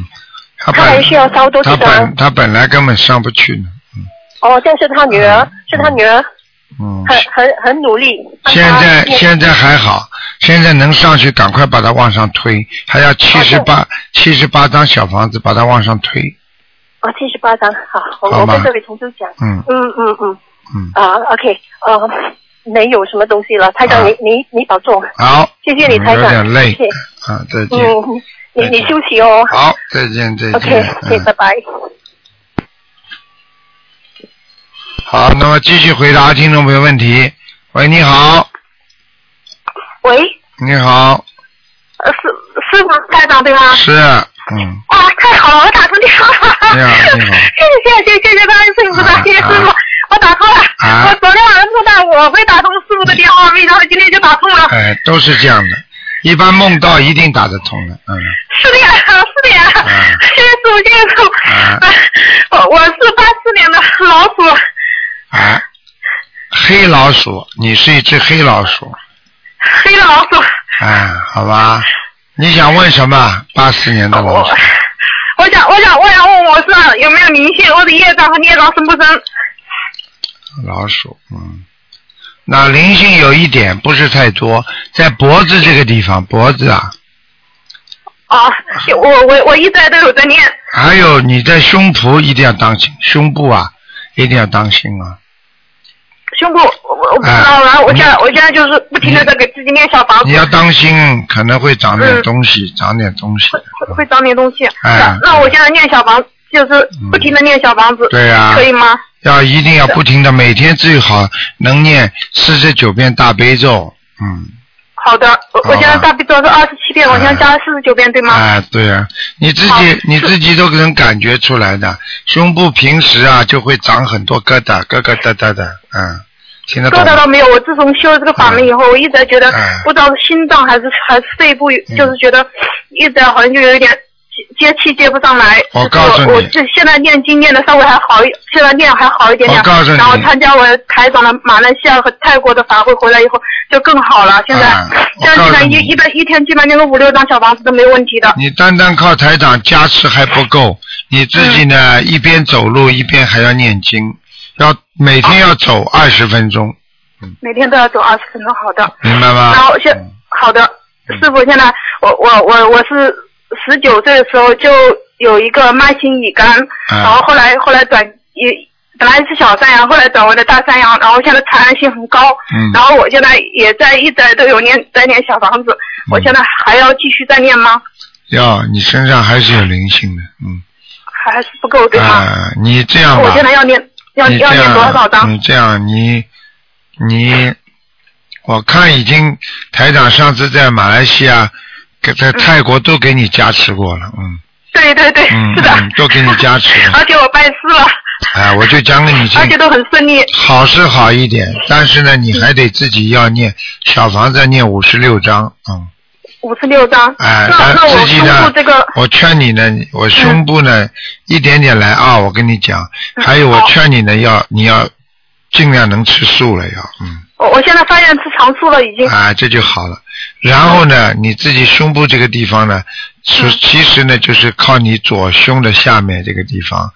他他还需要烧多少张？本？他本来根本上不去呢，哦，这样是他女儿，是他女儿嗯，很很很努力。现在现在还好，现在能上去，赶快把它往上推，还要七十八七十八张小房子把它往上推，啊，七十八张，好，我我跟这位同事讲。嗯嗯嗯嗯嗯，啊，OK，呃，没有什么东西了，台长，你你你保重。好，谢谢你，嗯台长。有点累谢谢。啊，再见，嗯，你你休息哦。好，再见再见 OK，嗯 OK，拜拜。好，那么继续回答听众朋友问题。喂，你好，喂，你好，呃，是是吗？台长对吗？是，嗯，啊，太好了，我打通电话了。你好你好 谢谢谢谢谢谢观世音菩萨，谢谢师傅，我打通了。啊我昨天晚上梦到我会打通师傅的电话，没想到今天就打通了。哎，都是这样的，一般梦到一定打得通的，嗯，是的呀，是的呀，谢谢师傅，谢谢师傅。啊我我是八四年的老鼠，啊，黑老鼠，你是一只黑老鼠，黑老鼠。啊，好吧，你想问什么？八四年的老鼠，我想，我想，我想问我是有没有灵性，我的业障和孽障深不深？老鼠，嗯，那灵性有一点不是太多，在脖子这个地方，脖子啊，啊，我我我一直都有在念。还有你的胸脯一定要当心，胸部啊一定要当心啊。胸部，我我不知道，然后我现在我现在就是不停的在给自己念小房子你，要当心，可能会长点嗯东西，长点东西。会会长点东西。哎那那我现在念小房，就是不停的念小房子，对呀可以吗？要一定要不停的，每天最好能念四十九遍大悲咒。嗯，好的，我我现在大悲咒是二十七遍，我现在加了四十九遍，对吗？啊，对啊、你自己你自己都能感觉出来的，胸部平时啊就会长很多疙瘩，疙疙瘩瘩的，嗯，听得懂？疙瘩倒没有，我自从修了这个法门以后，我一直在觉得嗯不知道是心脏还是还是肺部，就是觉得一直好像就有一点接接气接不上来。我告诉你我我这现在念经念的稍微还好一，现在念还好一点点。我告诉你然后参加我台长的马来西亚和泰国的法会回来以后就更好了。现在、啊现在一一般一天基本念个五六张小房子都没问题的。你单单靠台长加持还不够，你自己嗯呢、一边走路一边还要念经，要每天要走二十分钟，每天都要走二十分钟，好的。明白吗？然后现好的，师傅，现在我我我我是十九岁的时候就有一个慢性乙肝，嗯然后后来后来转也本来是小山羊，后来转为了大山羊，然后现在传染性很高，嗯然后我现在也在一直都有念在念小房子，嗯我现在还要继续再念吗？要你身上还是有灵性的，嗯，还还是不够对吗？啊，你这样吧，我现在要念要你这要念多少样，张？你这样，你你，我看已经台长上次在马来西亚，给在泰国都给你加持过了，嗯。对对对，嗯是的，嗯，都给你加持了，而且我拜师了，哎，我就讲给你听。而，且都很顺利。好是好一点，但是呢，你还得自己要念小房子念五十六章，嗯，五十六张，哎，那那我自己呢这个，我劝你呢，我胸部呢、一点点来啊，我跟你讲，嗯还有我劝你呢，要你要尽量能吃素了要，嗯。我我现在发现吃长素了已经。啊，这就好了。然后呢，你自己胸部这个地方呢，是嗯。其实呢就是靠你左胸的下面这个地方，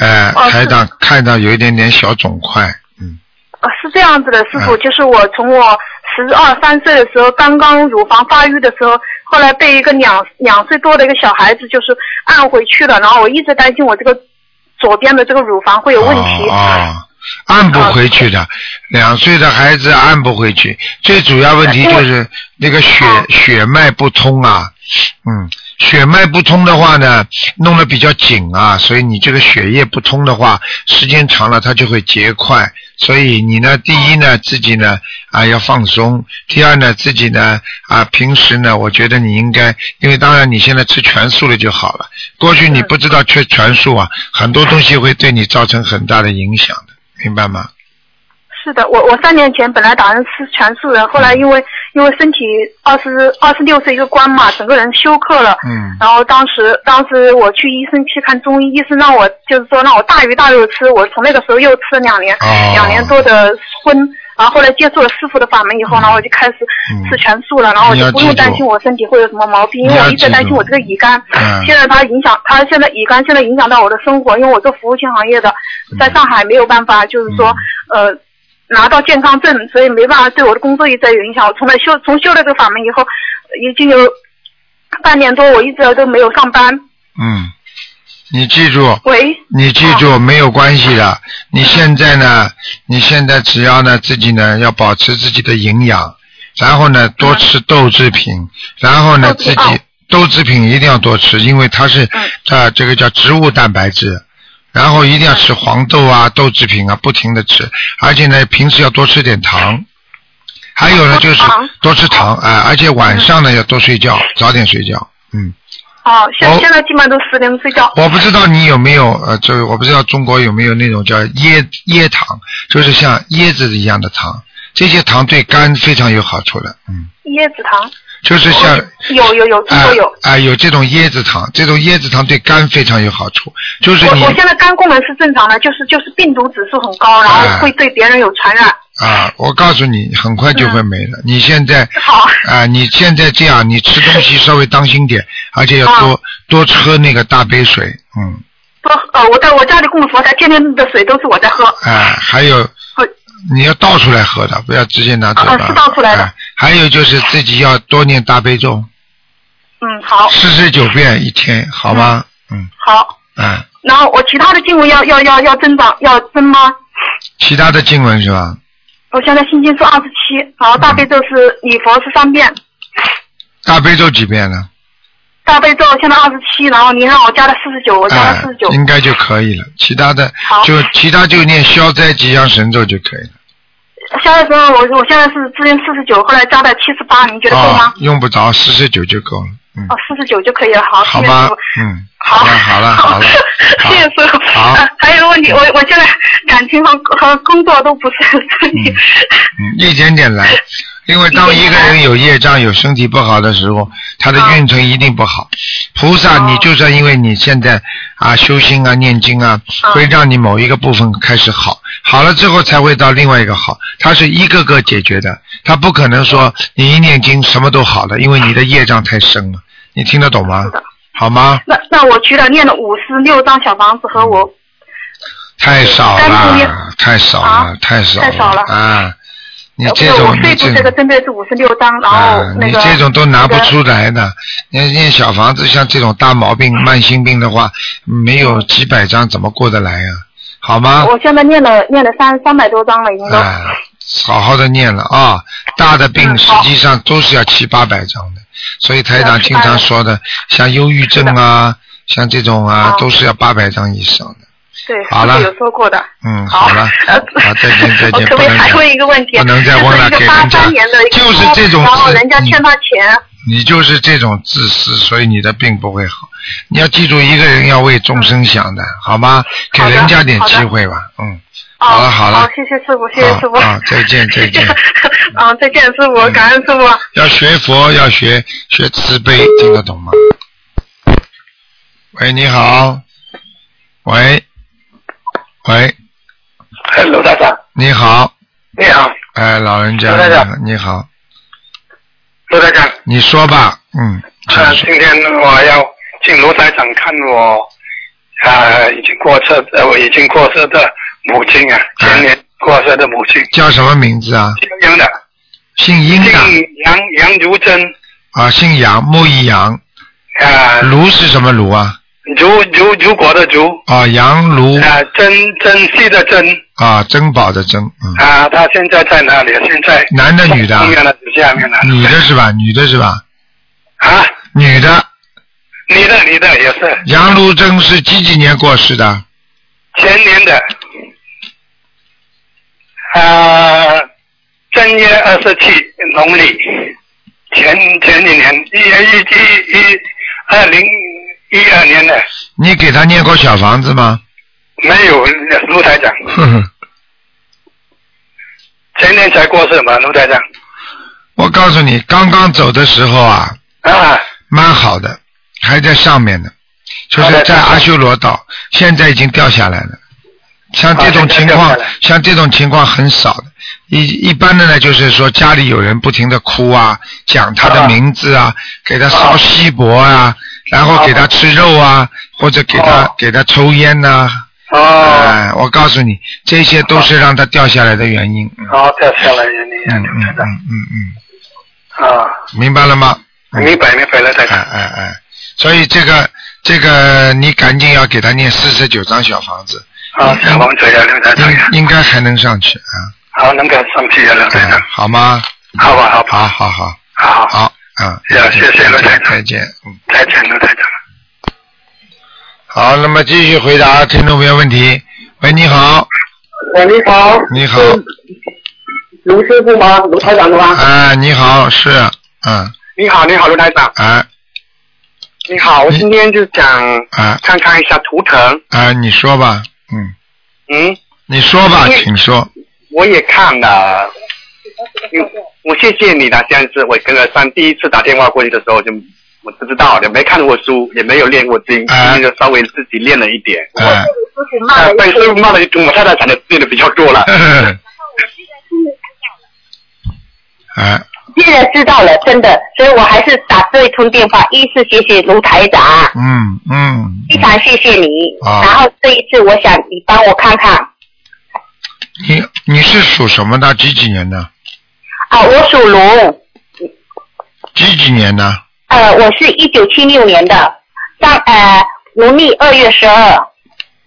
呃，哦台长看到有一点点小肿块，嗯。啊，是这样子的，师傅，嗯就是我从我十二三岁的时候，刚刚乳房发育的时候，后来被一个两两岁多的一个小孩子就是按回去了，然后我一直担心我这个左边的这个乳房会有问题。哦，按不回去的，两岁的孩子按不回去，最主要问题就是那个血血脉不通啊，嗯，血脉不通的话呢，弄得比较紧啊，所以你这个血液不通的话，时间长了它就会结块。所以你呢，第一呢，自己呢啊要放松；第二呢，自己呢啊平时呢，我觉得你应该，因为当然你现在吃全素了就好了。过去你不知道吃全素啊，很多东西会对你造成很大的影响的，明白吗？是的，我我三年前本来打算吃全素的，后来因为因为身体二十二十六岁一个关嘛，整个人休克了。嗯。然后当时当时我去医生去看中医，医生让我就是说让我大鱼大肉吃，我从那个时候又吃了两年，哦两年多的荤，然后后来接触了师傅的法门以后，然后我就开始吃全素了，然后我就不用担心我身体会有什么毛病，因为我一直担心我这个乙肝，嗯。现在它影响，它现在乙肝现在影响到我的生活，因为我做服务性行业的，在上海没有办法，就是说呃。拿到健康证，所以没办法对我的工作一直有影响。我从来修从修了这个法门以后，已经有半年多，我一直都没有上班。嗯，你记住，喂，你记住，没有关系的。你现在呢？你现在只要呢自己呢要保持自己的营养，然后呢多吃豆制品，然后呢自己豆制品一定要多吃，因为它是啊这个叫植物蛋白质。然后一定要吃黄豆啊、豆制品啊，不停的吃，而且呢，平时要多吃点糖。还有呢，就是多吃糖啊、而且晚上呢要多睡觉，早点睡觉。嗯，哦，现现在基本上都十点睡觉。我不知道你有没有呃，就是我不知道中国有没有那种叫椰椰糖，就是像椰子一样的糖，这些糖对肝非常有好处的。嗯，椰子糖。就是像有有有，中国有。啊、有这种椰子糖，这种椰子糖对肝非常有好处，就是你我我现在肝功能是正常的，就是就是病毒指数很高，然后会对别人有传染。啊，我告诉你，很快就会没了。你现在好啊，你现在这样，你吃东西稍微当心点，而且要多、多喝那个大杯水，嗯，多呃，我在我家里供佛台，天天的水都是我在喝。啊，还有你要倒出来喝的，不要直接拿嘴巴。啊是倒出来的啊还有就是自己要多念大悲咒，嗯，好。四十九遍一天，好吗？嗯，好，啊，然后我其他的经文要要要要增长要增吗？其他的经文是吧？我现在心经是二十七，然后大悲咒是礼佛是三遍，大悲咒几遍呢？大悲咒现在二十七，然后您让我加了四十九，我加了四十九。应该就可以了。其他的就其他就念消灾吉祥神咒就可以了。现在时候我我现在是之前四十九，后来加到七十八，您觉得够吗哦？，用不着四十九就够了。嗯，哦，四十九就可以了，好，好吗谢谢师傅。？嗯，好了好了好了，谢谢师傅。好呃还有一个问题，我我现在感情和和工作都不是很顺利。嗯，一点点来。因为当一个人有业障、有身体不好的时候，他的运程一定不好。菩萨，你就算因为你现在啊修心啊、念经啊，会让你某一个部分开始好，好了之后才会到另外一个好。它是一个个解决的，它不可能说你一念经什么都好了，因为你的业障太深了。你听得懂吗？好吗？那那我除了念了五十六张小房子和我太少了，太少了，太少太少了啊！你呃这种这这个针对是五十六张，然后啊，那个、你这种都拿不出来的。念念小房子，像这种大毛病、慢性病的话，没有几百张怎么过得来呀、好吗？我现在念了念了三三百多张了，已经都。啊，好好的念了啊！大的嗯病实际上都是要七八百张的，所以台长经常说的，像忧郁症啊，像这种啊，都是要八百张以上的。对，好了有说过的。嗯，好了，好，再见再见，我可不还问一个问题？不能再问了，给人家三年的就是这种然后人家欠他钱，你就是这种自私，所以你的病不会好。你要记住，一个人要为众生想的，好吗？给人家点机会吧，嗯。好了好了好，，谢谢师傅，谢谢师傅。啊，再见再见。啊，再见，师傅，感恩师傅。要学佛，要学学慈悲，听得懂吗？喂，你好。喂，喂，哎，罗大长，你好。你好，哎，老人家罗台长，你好，罗台长，你说吧，嗯，呃，今天我要请罗台长看我啊已经过世呃我已经过世的母亲啊，前年过世的母亲，叫什么名字啊？姓杨的，姓殷的？姓杨杨如珍。啊，姓杨，木易杨。啊，卢是什么卢啊？如如如果的如啊，杨如啊，珍珍惜的珍。啊，珍宝的珍，嗯，啊，他现在在哪里？现在男的女的下面的下面的。女的是吧？女的是吧？啊，女的，女的女的也是。杨如珍是几几年过世的？前年的。啊，正月二十七农历，前前几年一一一一二零一二年的你给他念过小房子吗？没有卢台长，前年才过世嘛，卢台长。我告诉你，刚刚走的时候啊，啊，蛮好的，还在上面呢，就是在阿修罗岛，现在已经掉下来了，像这种情况，像这种情况很少的。一一般的呢，就是说家里有人不停的哭啊，讲他的名字啊，给他烧锡箔啊，然后给他吃肉啊，或者给他给他抽烟呐、哎，我告诉你，这些都是让他掉下来的原因。好，掉下来原因。嗯嗯嗯嗯嗯，啊，明白了吗？明白明白了，台长。哎哎哎，所以这个这个你赶紧要给他念四十九张小房子，啊，小房子要刘台长。应应该还能上去啊。好，能够上去了，刘台长。好吗？好吧，好吧。好好好，好好，嗯，呀，谢谢刘台长。再见，嗯，再见，刘台长。好，那么继续回答听众朋友问题。喂，你好，喂，你好。你好，卢师傅吗？卢台长的吗？哎，你好，是，嗯，你好，你好，卢台长。哎你好，我今天就想哎看看一下图腾。哎，你说吧，嗯，嗯，你说吧，请说。我也看了。嗯我谢谢你啦，现在是我跟了上第一次打电话过去的时候就我不知道也，没看过书，也没有练过经，今天就稍微自己练了一点。哎，啊，被师傅骂了一通，我太太才能练的比较多了。哎，现在知道了，真的，所以我还是打这一通电话，一是谢谢卢台长，嗯嗯，非常谢谢你。啊然后这一次，我想你帮我看看你你是属什么的？几几年的？啊，我属龙，几几年的？呃，我是一九七六年的，上呃农历二月十二，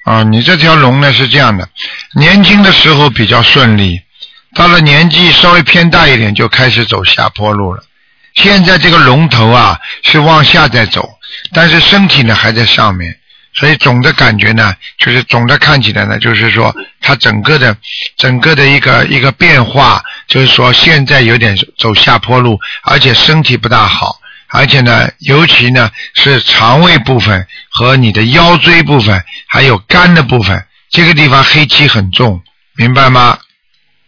啊，你这条龙呢是这样的，年轻的时候比较顺利，到了年纪稍微偏大一点就开始走下坡路了。现在这个龙头啊是往下在走，但是身体呢还在上面，所以总的感觉呢，就是总的看起来呢，就是说它整个的整个的一个一个变化，就是说现在有点走下坡路，而且身体不大好。而且呢，尤其呢是肠胃部分和你的腰椎部分，还有肝的部分，这个地方黑气很重，明白吗？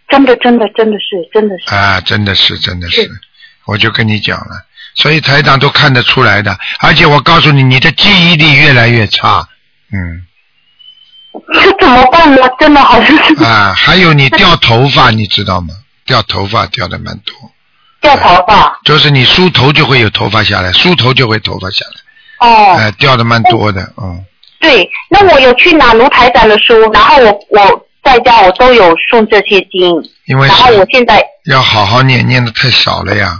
真的真的真的是真的是，啊，真的是，真的是，我就跟你讲了，所以台长都看得出来的。而且我告诉你，你的记忆力越来越差，嗯，这 怎么办呢？真的好像是啊，还有你掉头发，你知道吗？掉头发掉的蛮多，掉头发就是你梳头就会有头发下来，梳头就会头发下来，哦。哎、掉的蛮多的，嗯。对，那我有去拿卢台长的书，然后我我在家我都有送这些经，因为然后我现在要好好念，念的太少了呀，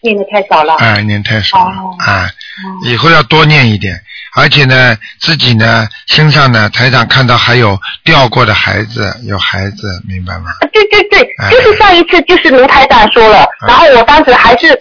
念的太少了。哎，念太少了，哦哎，以后要多念一点，而且呢，自己呢身上呢，台长看到还有掉过的孩子，有孩子，明白吗？对对对，哎就是上一次就是卢台长说了，然后我当时还是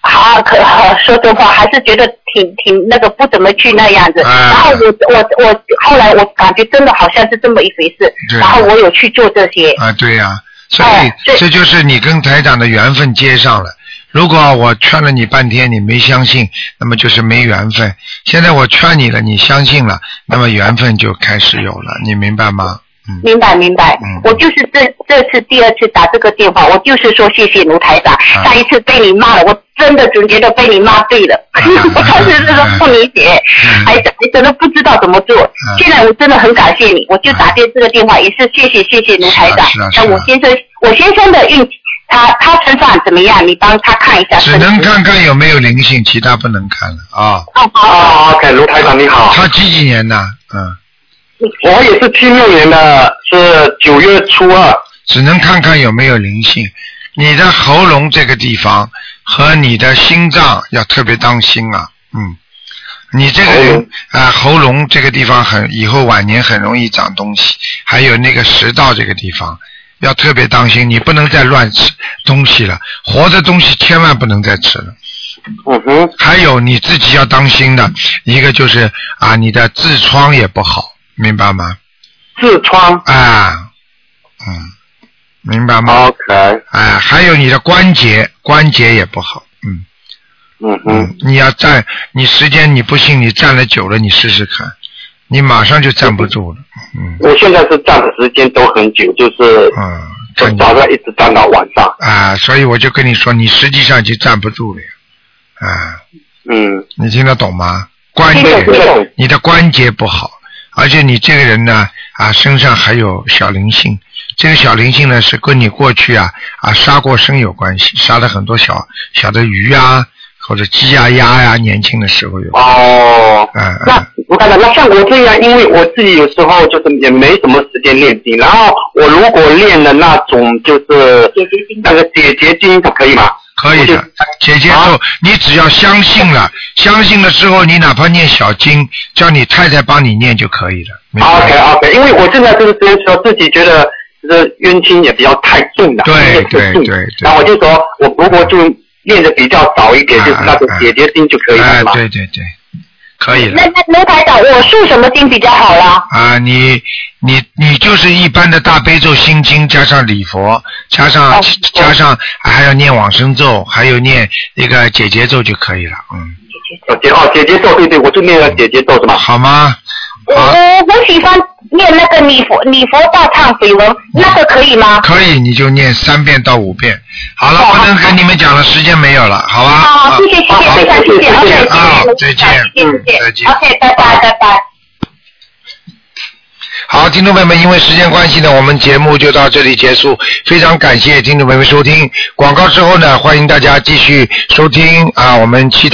好，可说真话，还是觉得挺挺那个不怎么去那样子。哎然后我我我后来我感觉真的好像是这么一回事，对然后我有去做这些。啊，对呀、所以、哎这就是你跟台长的缘分接上了。如果我劝了你半天，你没相信，那么就是没缘分。现在我劝你了，你相信了，那么缘分就开始有了，你明白吗？明白明白，嗯。我就是这这次第二次打这个电话，我就是说谢谢卢台长。啊。上一次被你骂了，我真的总觉得被你骂对了，我当时是说不理解，嗯。还还真的不知道怎么做。现在我真的很感谢你，我就打这这个电话，也是谢谢谢谢卢台长。我先生我先生的运气，他他身上怎么样？你帮他看一下。只能看看有没有灵性，其他不能看了啊。哦好好。啊，OK，卢台长你好。他几几年的？嗯，我也是七六年的，是九月初二。只能看看有没有灵性。你的喉咙这个地方和你的心脏要特别当心啊，嗯，你这个人啊、喉咙这个地方很以后晚年很容易长东西，还有那个食道这个地方要特别当心，你不能再乱吃东西了，活的东西千万不能再吃了。嗯哼。还有你自己要当心的一个就是啊，你的痔疮也不好，明白吗？痔疮。啊，嗯，明白吗 OK。哎，还有你的关节，关节也不好，嗯嗯哼。你要站，你时间你不信，你站了久了，你试试看，你马上就站不住了，嗯。我现在是站的时间都很久，就是嗯，从早上一直站到晚上。啊，所以我就跟你说，你实际上就站不住了，啊，嗯。你听得懂吗？关听得节，你的关节不好，而且你这个人呢，啊，身上还有小灵性，这个小灵性呢是跟你过去啊啊杀过生有关系，杀了很多小小的鱼啊或者鸡呀、鸭呀，年轻的时候有。哦，嗯嗯。那我看到，那像我这样，因为我自己有时候就是也没什么时间练经，然后我如果练了那种就是那个解结经，可以吗？可以的，姐姐咒，你只要相信了，相信了之后，你哪怕念小经，叫你太太帮你念就可以了。OK OK，因为我现在这个时间说自己觉得这冤亲也比较太重了，对对对对，然后我就说我如果就练的比较早一点，就是那个姐姐经就可以了？对对对，可以了。那那卢台长，我诵什么经比较好啦？啊，你你你就是一般的大悲咒心经加上礼佛，加上、加上还要念往生咒，还有念那个姐姐咒就可以了，嗯，解哦姐姐咒，对对，我就念了解结咒是吗？好吗？我我我喜欢念那个礼佛礼佛大忏悔文，那个可以吗？可以，你就念三遍到五遍。好了，不能跟你们讲了，时间没有了，好吧？好，谢谢谢谢非常谢谢卢再见台长谢谢谢谢再见，OK，拜拜拜拜。好，听众朋友们，因为时间关系呢，我们节目就到这里结束。非常感谢听众朋友们收听广告之后呢，欢迎大家继续收听啊，我们期待。